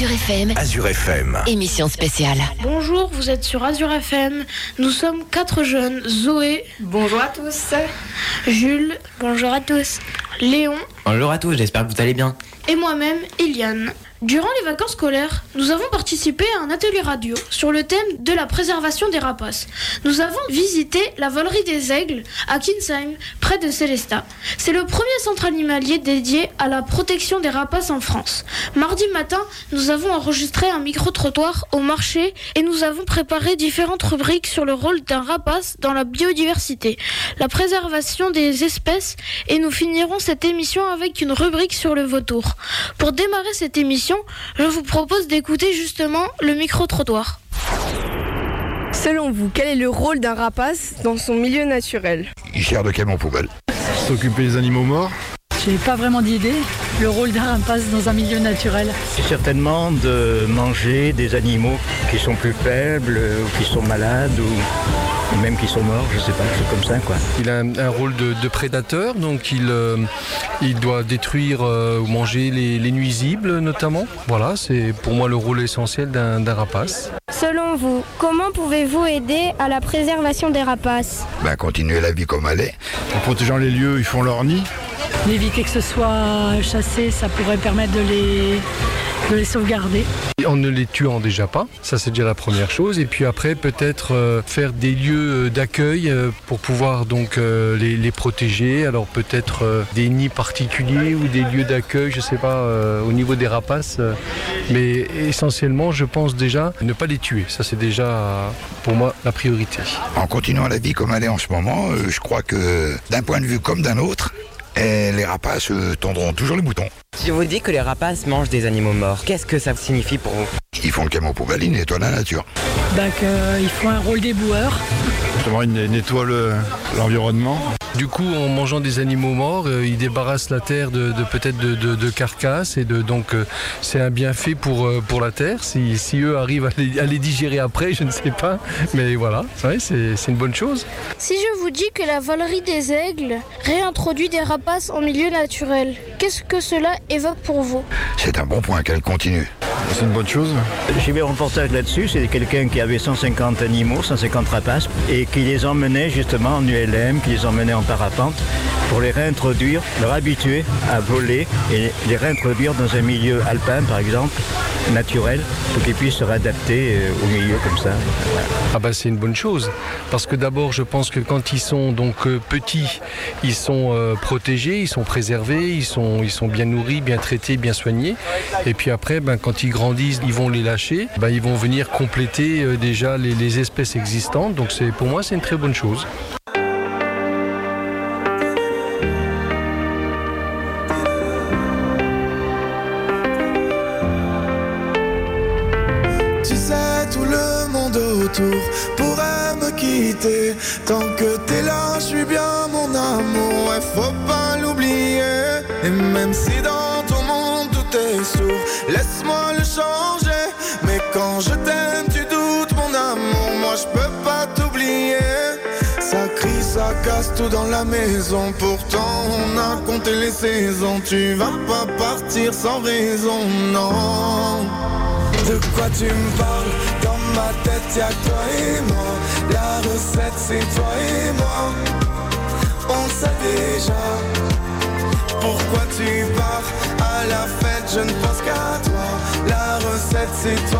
Azure FM, Azure FM. émission spéciale. Bonjour, vous êtes sur Azure FM. Nous sommes quatre jeunes. Zoé, Bonjour à tous. Jules, bonjour à tous. Léon Bonjour à tous, j'espère que vous allez bien. et moi-même, Eliane. Durant les vacances scolaires, nous avons participé à un atelier radio sur le thème de la préservation des rapaces. Nous avons visité la volerie des aigles à Kinsheim, près de Célestat. C'est le premier centre animalier dédié à la protection des rapaces en France. Mardi matin, nous avons enregistré un micro-trottoir au marché et nous avons préparé différentes rubriques sur le rôle d'un rapace dans la biodiversité, la préservation des espèces et nous finirons cette émission avec une rubrique sur le vautour. Pour démarrer cette émission, je vous propose d'écouter justement le micro-trottoir. Selon vous, quel est le rôle d'un rapace dans son milieu naturel? Il sert de camion poubelle. S'occuper des animaux morts? J'ai pas vraiment d'idée. Le rôle d'un rapace dans un milieu naturel. certainement de manger des animaux qui sont plus faibles, ou qui sont malades, ou, même qui sont morts, je sais pas, c'est comme ça quoi. Il a un, un rôle de, de prédateur, donc il, euh, il doit détruire euh, ou manger les, les nuisibles notamment. Voilà, c'est pour moi le rôle essentiel d'un d'un rapace. Selon vous, comment pouvez-vous aider à la préservation des rapaces? Ben, continuer la vie comme elle est. En protégeant les lieux, ils font leur nid. Éviter que ce soit chassé, ça pourrait permettre de les, de les sauvegarder. En ne les tuant déjà pas, ça c'est déjà la première chose. Et puis après, peut-être euh, faire des lieux euh, d'accueil euh, pour pouvoir donc euh, les, les protéger. Alors peut-être des nids particuliers ou des lieux d'accueil, je sais pas, au niveau des rapaces. mais essentiellement, je pense déjà ne pas les tuer. Ça c'est déjà pour moi la priorité. En continuant la vie comme elle est en ce moment, je crois que d'un point de vue comme d'un autre, eh, les rapaces euh, tondront toujours les boutons. Si je vous dis que les rapaces mangent des animaux morts, qu'est-ce que ça signifie pour vous? Ils font le camion poubelle, ils nettoient la nature. Bah, qu'ils font un rôle d'éboueur. Justement, ils nettoient l'environnement. Du coup, en mangeant des animaux morts, euh, ils débarrassent la terre de, de peut-être de, de- de carcasses et de donc euh, c'est un bienfait pour euh, pour la terre. Si, si eux arrivent à les, à les digérer après, je ne sais pas, mais voilà, ouais, c'est c'est une bonne chose. Si je vous dis que la volerie des aigles réintroduit des rapaces en milieu naturel, qu'est-ce que cela évoque pour vous? C'est un bon point qu'elle continue. C'est une bonne chose. J'ai vu un reportage là-dessus, c'est quelqu'un qui avait 150 animaux, 150 rapaces, et qui les emmenait justement en ULM, qui les emmenait en parapente, pour les réintroduire, leur habituer à voler et les réintroduire dans un milieu alpin par exemple, naturel, pour qu'ils puissent se réadapter euh, au milieu comme ça. Ah bah c'est une bonne chose parce que d'abord je pense que quand ils sont donc euh, petits, ils sont euh, protégés, ils sont préservés, ils sont bien nourris, bien traités, bien soignés et puis après ben, quand ils grandissent, ils vont les lâcher, ben, ils vont venir compléter déjà les, les espèces existantes donc pour moi c'est une très bonne chose. Autour pourrait me quitter. Tant que t'es là, je suis bien mon amour. Ouais, faut pas l'oublier. Et même si dans ton monde tout est sourd, laisse-moi le changer. Mais quand je t'aime, tu doutes mon amour. Moi, je peux pas t'oublier. Ça crie, ça casse tout dans la maison. Pourtant, on a compté les saisons. Tu vas pas partir sans raison, non. De quoi tu me parles? Ma tête y'a que toi et moi. La recette c'est toi et moi. On sait déjà Pourquoi tu pars. À la fête je ne pense qu'à toi. La recette c'est toi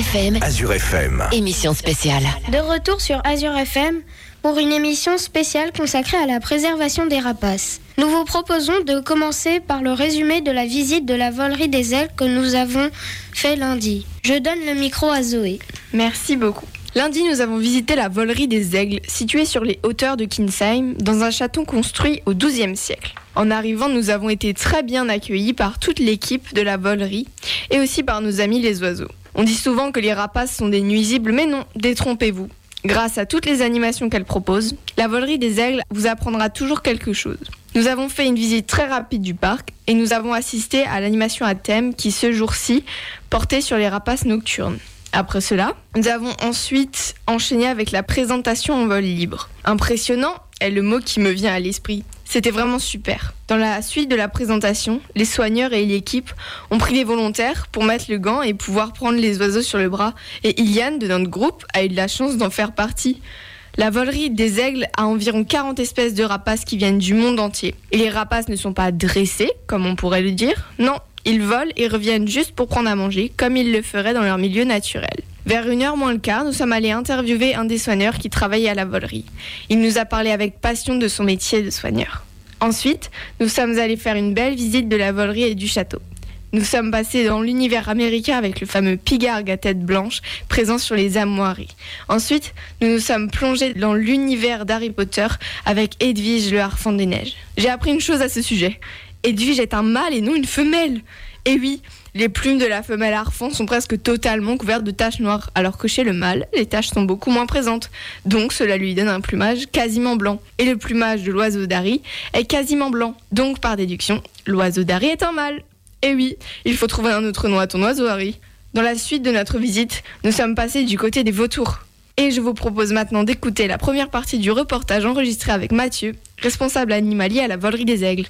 FM, Azure FM. émission spéciale. De retour sur Azure FM pour une émission spéciale consacrée à la préservation des rapaces. Nous vous proposons de commencer par le résumé de la visite de la volerie des ailes que nous avons fait lundi. Je donne le micro à Zoé. Merci beaucoup. Lundi, nous avons visité la volerie des aigles, située sur les hauteurs de Kinsheim, dans un château construit au XIIe siècle. En arrivant, nous avons été très bien accueillis par toute l'équipe de la volerie et aussi par nos amis les oiseaux. On dit souvent que les rapaces sont des nuisibles, mais non, détrompez-vous. Grâce à toutes les animations qu'elle propose, la volerie des aigles vous apprendra toujours quelque chose. Nous avons fait une visite très rapide du parc et nous avons assisté à l'animation à thème qui, ce jour-ci, portait sur les rapaces nocturnes. Après cela, nous avons ensuite enchaîné avec la présentation en vol libre. Impressionnant est le mot qui me vient à l'esprit. C'était vraiment super. Dans la suite de la présentation, les soigneurs et l'équipe ont pris les volontaires pour mettre le gant et pouvoir prendre les oiseaux sur le bras. Et Iliane de notre groupe a eu de la chance d'en faire partie. La volerie des aigles a environ 40 espèces de rapaces qui viennent du monde entier. Et les rapaces ne sont pas dressés, comme on pourrait le dire. Non, ils volent et reviennent juste pour prendre à manger, comme ils le feraient dans leur milieu naturel. Vers une heure moins le quart, nous sommes allés interviewer un des soigneurs qui travaillait à la volerie. Il nous a parlé avec passion de son métier de soigneur. Ensuite, nous sommes allés faire une belle visite de la volerie et du château. Nous sommes passés dans l'univers américain avec le fameux pigargue à tête blanche présent sur les armoiries. Ensuite, nous nous sommes plongés dans l'univers d'Harry Potter avec Edwige le harfang des neiges. J'ai appris une chose à ce sujet. Edwige est un mâle et non une femelle. Et oui, les plumes de la femelle harfang sont presque totalement couvertes de taches noires, alors que chez le mâle, les taches sont beaucoup moins présentes. Donc cela lui donne un plumage quasiment blanc. Et le plumage de l'oiseau d'Harry est quasiment blanc. Donc par déduction, l'oiseau d'Harry est un mâle. Et oui, il faut trouver un autre nom à ton oiseau, Harry. Dans la suite de notre visite, nous sommes passés du côté des vautours. Et je vous propose maintenant d'écouter la première partie du reportage enregistré avec Mathieu, responsable animalier à la volerie des aigles.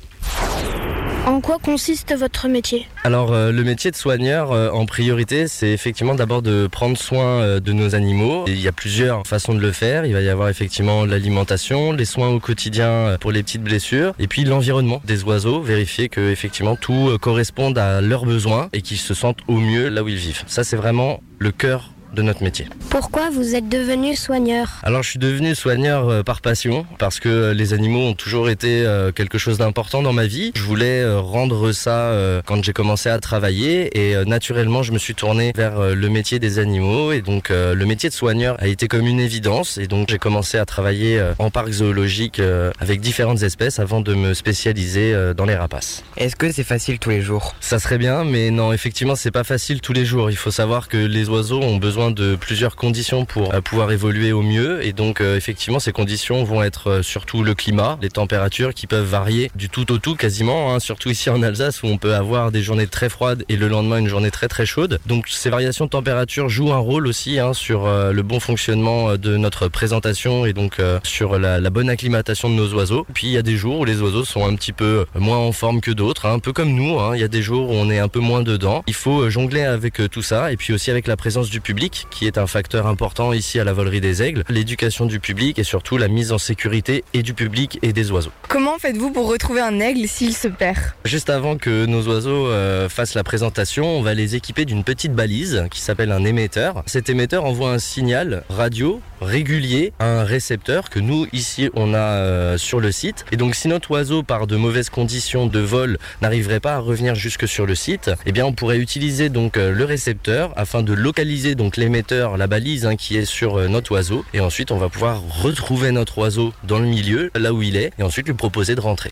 En quoi consiste votre métier Alors euh, le métier de soigneur euh, en priorité c'est effectivement d'abord de prendre soin euh, de nos animaux. Il y a plusieurs façons de le faire. Il va y avoir effectivement l'alimentation, les soins au quotidien pour les petites blessures et puis l'environnement des oiseaux, vérifier que effectivement tout corresponde à leurs besoins et qu'ils se sentent au mieux là où ils vivent. Ça c'est vraiment le cœur de notre métier. Pourquoi vous êtes devenu soigneur Alors je suis devenu soigneur euh, par passion parce que euh, les animaux ont toujours été euh, quelque chose d'important dans ma vie. Je voulais rendre ça quand j'ai commencé à travailler et naturellement je me suis tourné vers le métier des animaux et donc le métier de soigneur a été comme une évidence et donc j'ai commencé à travailler en parc zoologique avec différentes espèces avant de me spécialiser dans les rapaces. Est-ce que c'est facile tous les jours? Ça serait bien, mais non, effectivement, c'est pas facile tous les jours. Il faut savoir que les oiseaux ont besoin de plusieurs conditions pour euh, pouvoir évoluer au mieux. Et donc, euh, effectivement, ces conditions vont être euh, surtout le climat, les températures qui peuvent varier du tout au tout quasiment, hein, surtout ici en Alsace où on peut avoir des journées très froides et le lendemain une journée très très chaude. Donc, ces variations de température jouent un rôle aussi hein, sur le bon fonctionnement de notre présentation et donc sur la, bonne acclimatation de nos oiseaux. Puis, il y a des jours où les oiseaux sont un petit peu moins en forme que d'autres, hein, un peu comme nous. Il y a des jours où on est un peu moins dedans. Il faut jongler avec tout ça et puis aussi avec la présence du public qui est un facteur important ici à la volerie des aigles, l'éducation du public et surtout la mise en sécurité et du public et des oiseaux. Comment faites-vous pour retrouver un aigle s'il se perd? Juste avant que nos oiseaux euh, fassent la présentation, on va les équiper d'une petite balise qui s'appelle un émetteur. Cet émetteur envoie un signal radio régulier à un récepteur que nous ici on a euh, sur le site. Et donc si notre oiseau par de mauvaises conditions de vol n'arriverait pas à revenir jusque sur le site, eh bien on pourrait utiliser donc euh, le récepteur afin de localiser donc l'émetteur, la balise hein, qui est sur euh, notre oiseau. Et ensuite on va pouvoir retrouver notre oiseau dans le milieu, là où il est, et ensuite lui proposer de rentrer.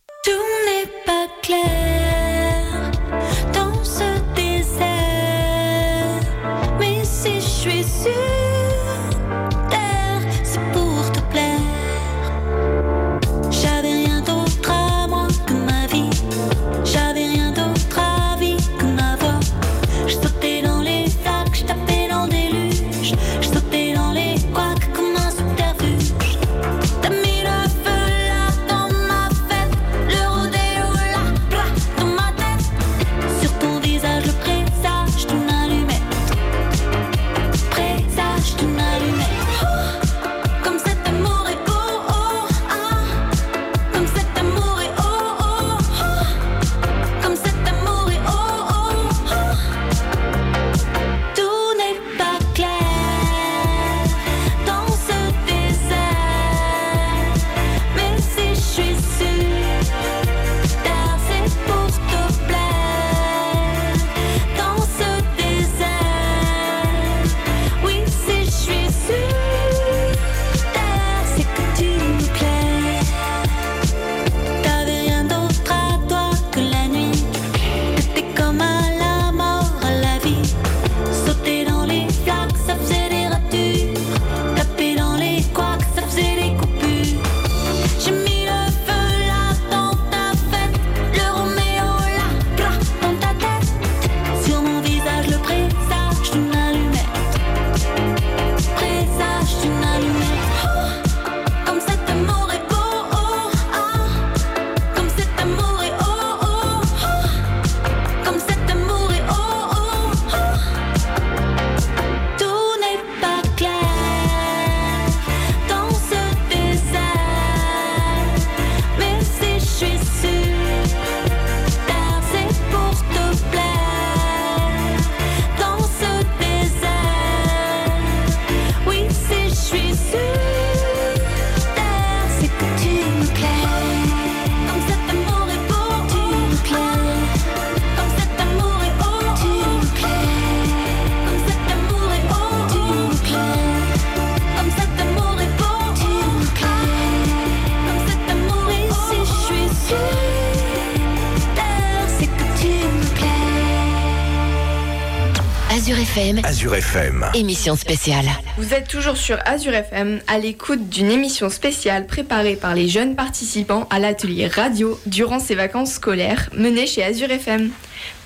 FM, Azure FM. émission spéciale. Vous êtes toujours sur Azure FM à l'écoute d'une émission spéciale préparée par les jeunes participants à l'atelier radio durant ces vacances scolaires menées chez Azure FM.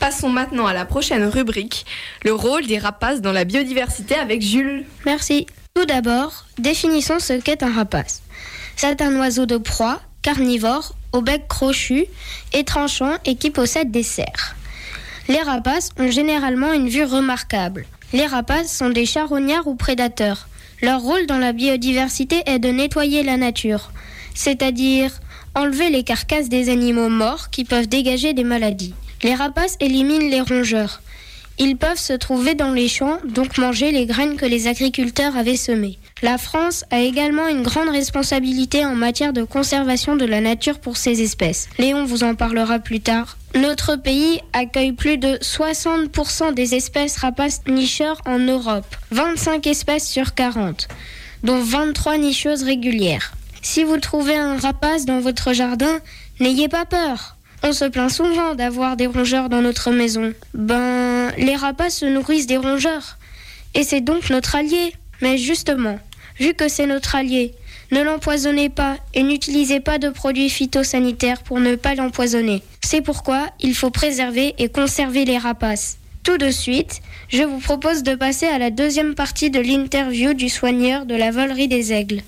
Passons maintenant à la prochaine rubrique, le rôle des rapaces dans la biodiversité avec Jules. Merci. Tout d'abord, définissons ce qu'est un rapace. C'est un oiseau de proie, carnivore, au bec crochu et tranchant et qui possède des serres. Les rapaces ont généralement une vue remarquable. Les rapaces sont des charognards ou prédateurs. Leur rôle dans la biodiversité est de nettoyer la nature, c'est-à-dire enlever les carcasses des animaux morts qui peuvent dégager des maladies. Les rapaces éliminent les rongeurs. Ils peuvent se trouver dans les champs, donc manger les graines que les agriculteurs avaient semées. La France a également une grande responsabilité en matière de conservation de la nature pour ces espèces. Léon vous en parlera plus tard. Notre pays accueille plus de 60% des espèces rapaces nicheurs en Europe, 25 espèces sur 40, dont 23 nicheuses régulières. Si vous trouvez un rapace dans votre jardin, n'ayez pas peur. On se plaint souvent d'avoir des rongeurs dans notre maison. Ben, les rapaces se nourrissent des rongeurs. Et c'est donc notre allié. Mais justement, vu que c'est notre allié, ne l'empoisonnez pas et n'utilisez pas de produits phytosanitaires pour ne pas l'empoisonner. C'est pourquoi il faut préserver et conserver les rapaces. Tout de suite, je vous propose de passer à la deuxième partie de l'interview du soigneur de la volerie des aigles.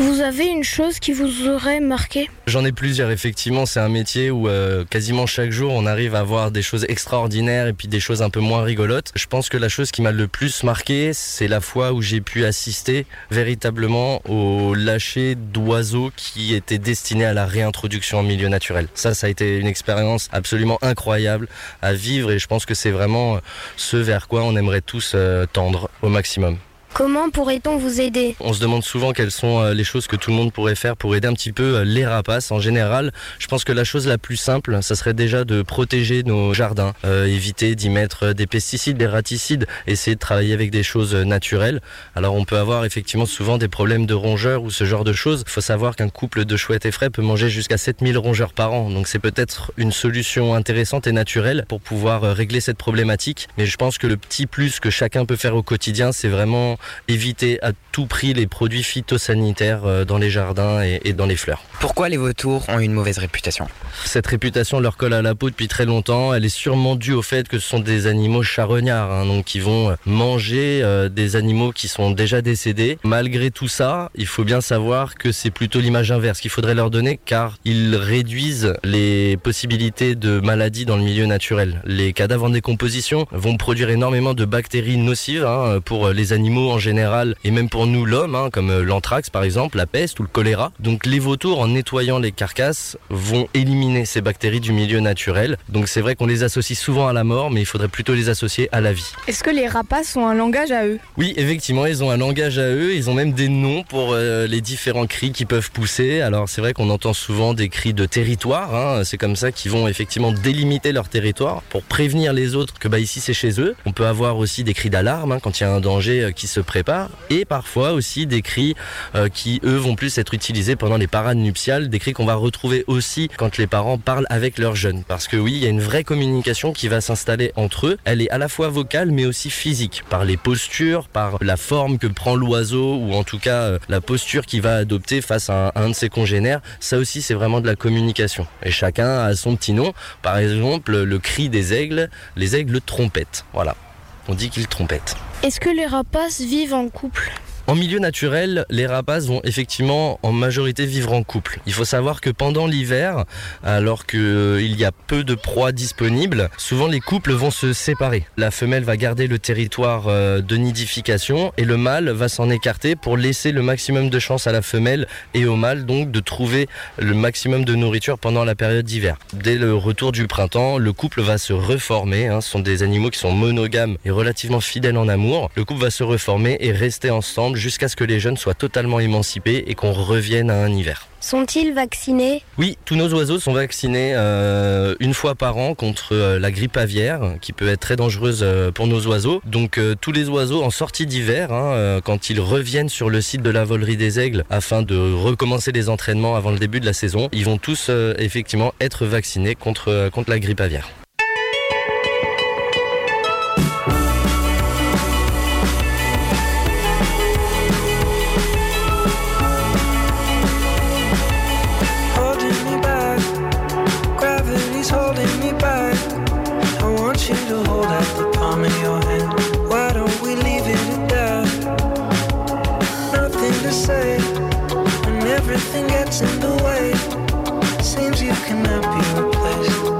Vous avez une chose qui vous aurait marqué? J'en ai plusieurs, effectivement. C'est un métier où euh, quasiment chaque jour on arrive à voir des choses extraordinaires et puis des choses un peu moins rigolotes. Je pense que la chose qui m'a le plus marqué, c'est la fois où j'ai pu assister véritablement au lâcher d'oiseaux qui étaient destinés à la réintroduction en milieu naturel. Ça, ça a été une expérience absolument incroyable à vivre et je pense que c'est vraiment euh, ce vers quoi on aimerait tous euh, tendre au maximum. Comment pourrait-on vous aider On se demande souvent quelles sont euh, les choses que tout le monde pourrait faire pour aider un petit peu euh, les rapaces. En général, je pense que la chose la plus simple, ça serait déjà de protéger nos jardins, euh, éviter d'y mettre des pesticides, des raticides, essayer de travailler avec des choses naturelles. Alors on peut avoir effectivement souvent des problèmes de rongeurs ou ce genre de choses. Il faut savoir qu'un couple de chouettes et frais peut manger jusqu'à 7000 rongeurs par an. Donc c'est peut-être une solution intéressante et naturelle pour pouvoir régler cette problématique. Mais je pense que le petit plus que chacun peut faire au quotidien, c'est vraiment éviter à tout prix les produits phytosanitaires euh, dans les jardins et, et dans les fleurs. Pourquoi les vautours ont une mauvaise réputation? Cette réputation leur colle à la peau depuis très longtemps. Elle est sûrement due au fait que ce sont des animaux charognards, hein, donc qui vont manger euh, des animaux qui sont déjà décédés. Malgré tout ça, il faut bien savoir que c'est plutôt l'image inverse qu'il faudrait leur donner, car ils réduisent les possibilités de maladies dans le milieu naturel. Les cadavres en décomposition vont produire énormément de bactéries nocives hein, pour les animaux en général et même pour nous l'homme, hein, comme l'anthrax par exemple, la peste ou le choléra. Donc les vautours, en nettoyant les carcasses, vont éliminer ces bactéries du milieu naturel. Donc c'est vrai qu'on les associe souvent à la mort, mais il faudrait plutôt les associer à la vie. Est-ce que les rapaces ont un langage à eux? Oui, effectivement, ils ont un langage à eux. Ils ont même des noms pour euh, les différents cris qui peuvent pousser. Alors c'est vrai qu'on entend souvent des cris de territoire. Hein. C'est comme ça qu'ils vont effectivement délimiter leur territoire pour prévenir les autres que bah ici c'est chez eux. On peut avoir aussi des cris d'alarme hein, quand il y a un danger euh, qui se prépare et parfois aussi des cris euh, qui eux vont plus être utilisés pendant les parades nuptiales, des cris qu'on va retrouver aussi quand les parents parlent avec leurs jeunes. Parce que oui, il y a une vraie communication qui va s'installer entre eux. Elle est à la fois vocale mais aussi physique, par les postures, par la forme que prend l'oiseau ou en tout cas euh, la posture qu'il va adopter face à un, à un de ses congénères. Ça aussi c'est vraiment de la communication. Et chacun a son petit nom. Par exemple, le cri des aigles, les aigles trompettes. Voilà. On dit qu'ils trompettent. Est-ce que les rapaces vivent en couple? En milieu naturel, les rapaces vont effectivement en majorité vivre en couple. Il faut savoir que pendant l'hiver, alors qu'il y a peu de proies disponibles, souvent les couples vont se séparer. La femelle va garder le territoire euh, de nidification et le mâle va s'en écarter pour laisser le maximum de chance à la femelle et au mâle donc de trouver le maximum de nourriture pendant la période d'hiver. Dès le retour du printemps, le couple va se reformer. hein. Ce sont des animaux qui sont monogames et relativement fidèles en amour. Le couple va se reformer et rester ensemble jusqu'à ce que les jeunes soient totalement émancipés et qu'on revienne à un hiver. Sont-ils vaccinés? Oui, tous nos oiseaux sont vaccinés euh, une fois par an contre euh, la grippe aviaire, qui peut être très dangereuse euh, pour nos oiseaux. Donc tous les oiseaux en sortie d'hiver, hein, quand ils reviennent sur le site de la volerie des aigles afin de recommencer les entraînements avant le début de la saison, ils vont tous effectivement être vaccinés contre, contre la grippe aviaire. Slip away. Seems you cannot be replaced.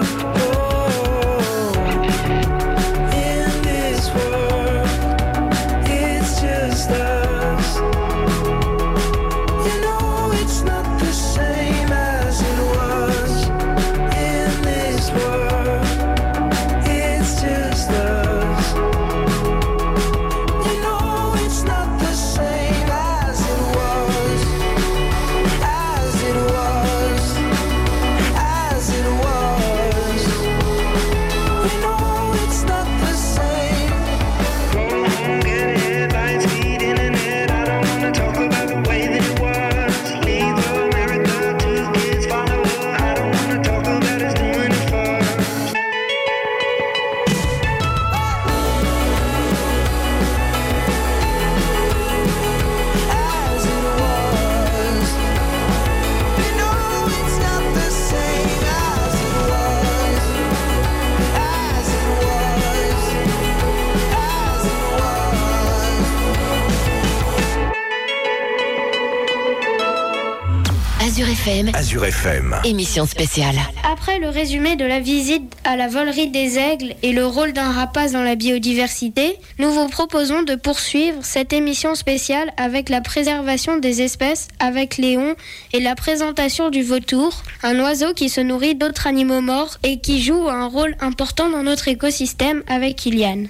Azure FM. émission spéciale. Après le résumé de la visite à la volerie des aigles et le rôle d'un rapace dans la biodiversité, nous vous proposons de poursuivre cette émission spéciale avec la préservation des espèces avec Léon et la présentation du vautour, un oiseau qui se nourrit d'autres animaux morts et qui joue un rôle important dans notre écosystème avec Kylian.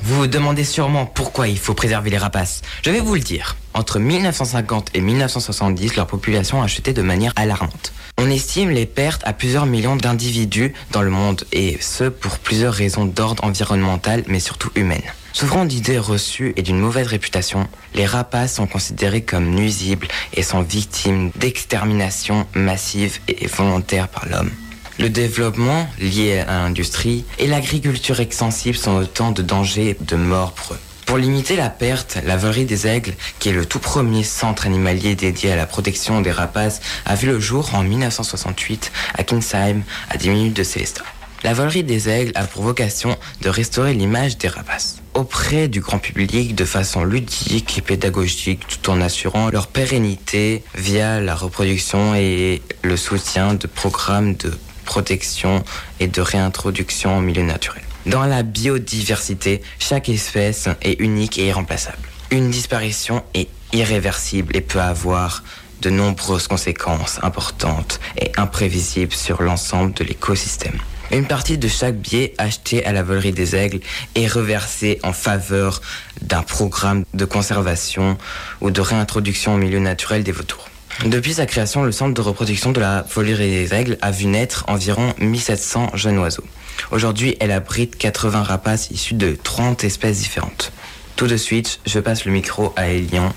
Vous vous demandez sûrement pourquoi il faut préserver les rapaces. Je vais vous le dire. Entre 1950 et 1970, leur population a chuté de manière alarmante. On estime les pertes à plusieurs millions d'individus dans le monde, et ce pour plusieurs raisons d'ordre environnemental, mais surtout humaines. Souffrant d'idées reçues et d'une mauvaise réputation, les rapaces sont considérés comme nuisibles et sont victimes d'extermination massive et volontaire par l'homme. Le développement lié à l'industrie et l'agriculture extensive sont autant de dangers de morts pour eux. Pour limiter la perte, la volerie des aigles, qui est le tout premier centre animalier dédié à la protection des rapaces, a vu le jour en 1968 à Kinsheim, à 10 minutes de Célestat. La volerie des aigles a pour vocation de restaurer l'image des rapaces auprès du grand public de façon ludique et pédagogique tout en assurant leur pérennité via la reproduction et le soutien de programmes de protection et de réintroduction au milieu naturel. Dans la biodiversité, chaque espèce est unique et irremplaçable. Une disparition est irréversible et peut avoir de nombreuses conséquences importantes et imprévisibles sur l'ensemble de l'écosystème. Une partie de chaque billet acheté à la volerie des aigles est reversée en faveur d'un programme de conservation ou de réintroduction au milieu naturel des vautours. Depuis sa création, le centre de reproduction de la volerie des aigles a vu naître environ 1700 jeunes oiseaux. Aujourd'hui, elle abrite 80 rapaces issus de 30 espèces différentes. Tout de suite, je passe le micro à Elian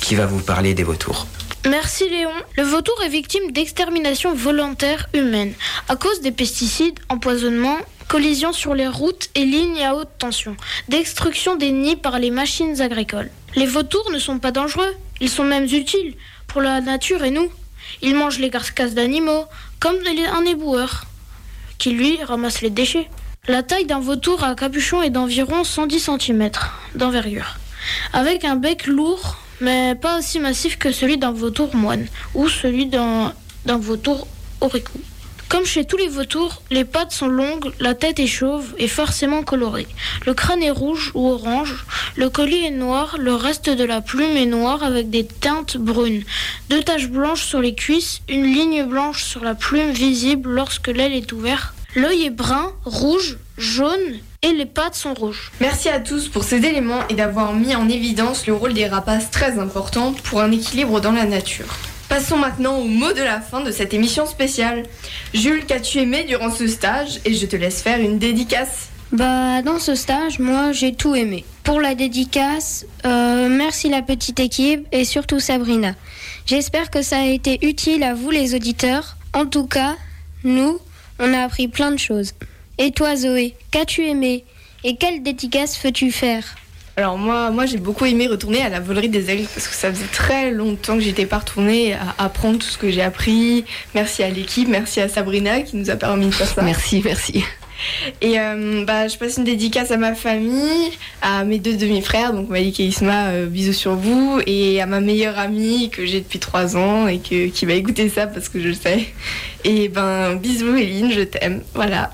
qui va vous parler des vautours. Merci Léon. Le vautour est victime d'extermination volontaire humaine à cause des pesticides, empoisonnement, collisions sur les routes et lignes à haute tension, destruction des nids par les machines agricoles. Les vautours ne sont pas dangereux, ils sont même utiles la nature et nous. Ils mangent les carcasses d'animaux, comme un éboueur, qui lui ramasse les déchets. La taille d'un vautour à capuchon est d'environ 110 cm d'envergure, avec un bec lourd mais pas aussi massif que celui d'un vautour moine ou celui d'un vautour oricou. Comme chez tous les vautours, les pattes sont longues, la tête est chauve et forcément colorée. Le crâne est rouge ou orange, le collier est noir, le reste de la plume est noir avec des teintes brunes. Deux taches blanches sur les cuisses, une ligne blanche sur la plume visible lorsque l'aile est ouverte. L'œil est brun, rouge, jaune et les pattes sont rouges. Merci à tous pour ces éléments et d'avoir mis en évidence le rôle des rapaces très important pour un équilibre dans la nature. Passons maintenant au mot de la fin de cette émission spéciale. Jules, qu'as-tu aimé durant ce stage? Et je te laisse faire une dédicace. Bah, dans ce stage, moi, j'ai tout aimé. Pour la dédicace, euh, merci la petite équipe et surtout Sabrina. J'espère que ça a été utile à vous les auditeurs. En tout cas, nous, on a appris plein de choses. Et toi, Zoé, qu'as-tu aimé? Et quelle dédicace veux-tu faire? Alors moi, moi j'ai beaucoup aimé retourner à la volerie des aigles parce que ça faisait très longtemps que j'étais pas retournée à apprendre tout ce que j'ai appris. Merci à l'équipe, merci à Sabrina qui nous a permis de faire ça. Merci, merci. Et euh, bah, je passe une dédicace à ma famille, à mes deux demi-frères, donc Malik et Isma, euh, bisous sur vous, et à ma meilleure amie que j'ai depuis trois ans et que, qui va écouter ça parce que je le sais. Et ben bisous Eline, je t'aime, voilà.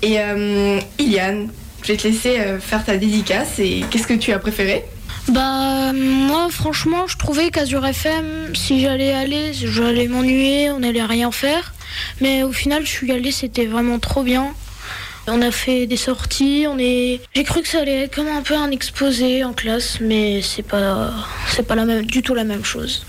Et euh, Iliane, je vais te laisser euh, faire ta dédicace et qu'est-ce que tu as préféré? Bah moi franchement je trouvais qu'Azur FM si j'allais aller j'allais m'ennuyer, on allait rien faire. Mais au final je suis allée c'était vraiment trop bien. On a fait des sorties, on est. J'ai cru que ça allait être comme un peu un exposé en classe, mais c'est pas c'est pas la même du tout la même chose.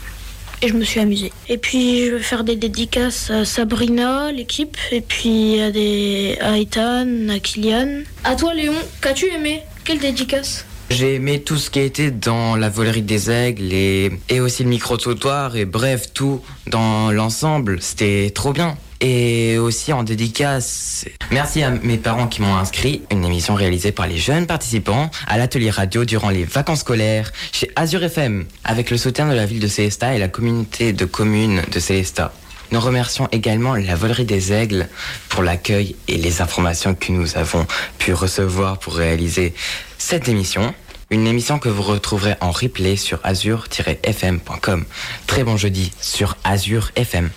Et je me suis amusée. Et puis je vais faire des dédicaces à Sabrina, l'équipe, et puis à des à Ethan, à Kylian. À toi Léon, qu'as-tu aimé? Quelle dédicace? J'ai aimé tout ce qui a été dans la volerie des aigles et, et aussi le micro-trottoir et bref, tout dans l'ensemble. C'était trop bien. Et aussi en dédicace, merci à mes parents qui m'ont inscrit, une émission réalisée par les jeunes participants à l'atelier radio durant les vacances scolaires chez Azure FM, avec le soutien de la ville de Célestat et la communauté de communes de Célestat. Nous remercions également la volerie des aigles pour l'accueil et les informations que nous avons pu recevoir pour réaliser cette émission. Une émission que vous retrouverez en replay sur azure-fm.com. Très bon jeudi sur Azure FM.